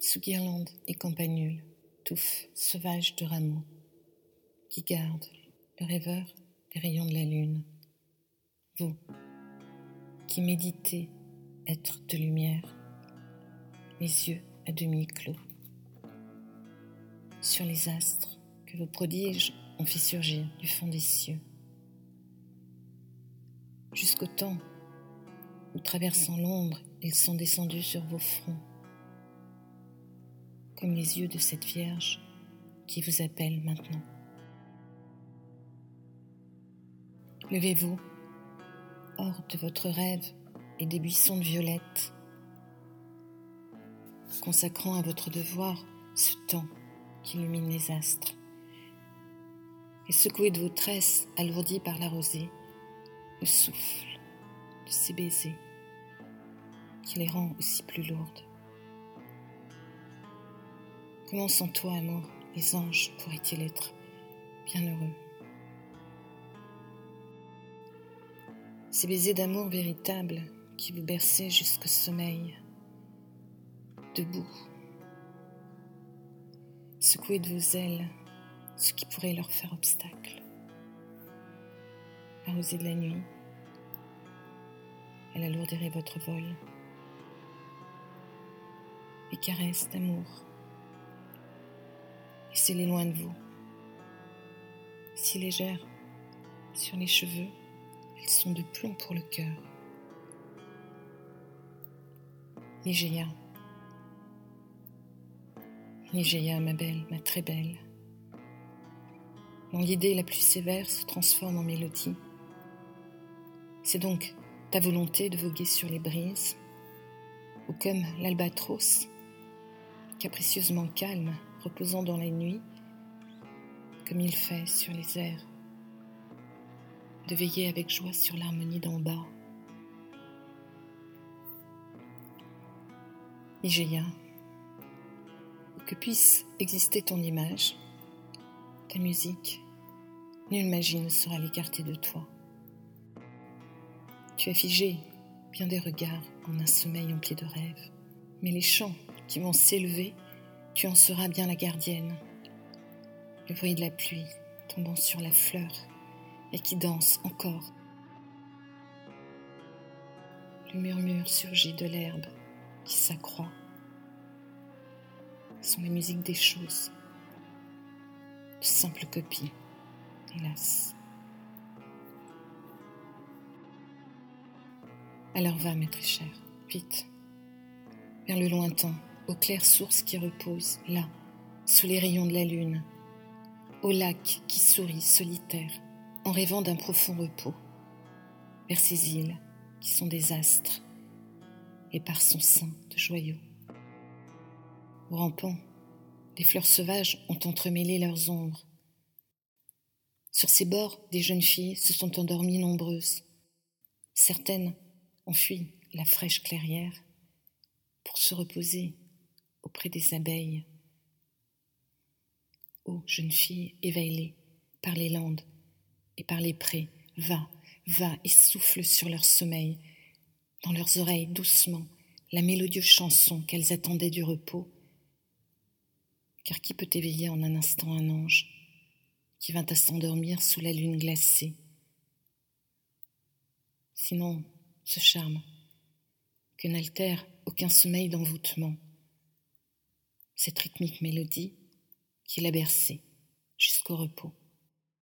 sous guirlandes et campanules, touffes sauvages de rameaux, qui gardent le rêveur des rayons de la lune. Vous, qui méditez être de lumière, les yeux à demi clos, sur les astres que vos prodiges ont fait surgir du fond des cieux, jusqu'au temps où, traversant l'ombre, ils sont descendus sur vos fronts, comme les yeux de cette Vierge qui vous appelle maintenant. Levez-vous hors de votre rêve et des buissons de violettes, consacrant à votre devoir ce temps qui illumine les astres, et secouez de vos tresses alourdies par la rosée le souffle de ces baisers qui les rend aussi plus lourdes. Comment sans toi, amour, les anges pourraient-ils être bien heureux? Ces baisers d'amour véritable qui vous berçaient jusqu'au sommeil, debout, secouez de vos ailes ce qui pourrait leur faire obstacle. La rosée de la nuit, elle alourdirait votre vol. Les caresses d'amour, laissez-les loin de vous, si légères sur les cheveux elles sont de plomb pour le cœur. Ligéa. Ligéa, ma belle, ma très belle. Mon la plus sévère se transforme en mélodie. C'est donc ta volonté de voguer sur les brises, ou comme l'albatros, capricieusement calme, reposant dans la nuit, comme il fait sur les airs de veiller avec joie sur l'harmonie d'en bas. Igéa, que puisse exister ton image, ta musique, nulle magie ne sera l'écarter de toi. Tu as figé bien des regards en un sommeil empli de rêves, mais les chants qui vont s'élever, tu en seras bien la gardienne. Le bruit de la pluie tombant sur la fleur et qui danse encore. Le murmure surgit de l'herbe qui s'accroît. Ce sont les musiques des choses, de simples copies, hélas. Alors va, maître cher, vite, vers le lointain, aux claires sources qui reposent, là, sous les rayons de la lune, au lac qui sourit solitaire, en rêvant d'un profond repos, vers ces îles qui sont des astres, et par son sein de joyaux. Au rampant, des fleurs sauvages ont entremêlé leurs ombres. Sur ces bords, des jeunes filles se sont endormies nombreuses. Certaines ont fui la fraîche clairière pour se reposer auprès des abeilles. Ô jeunes filles éveillées par les landes, et par les prés, va, va et souffle sur leur sommeil, dans leurs oreilles doucement la mélodieuse chanson qu'elles attendaient du repos. Car qui peut éveiller en un instant un ange qui vint à s'endormir sous la lune glacée? Sinon, ce charme, que n'altère aucun sommeil d'envoûtement, cette rythmique mélodie qui l'a bercé jusqu'au repos.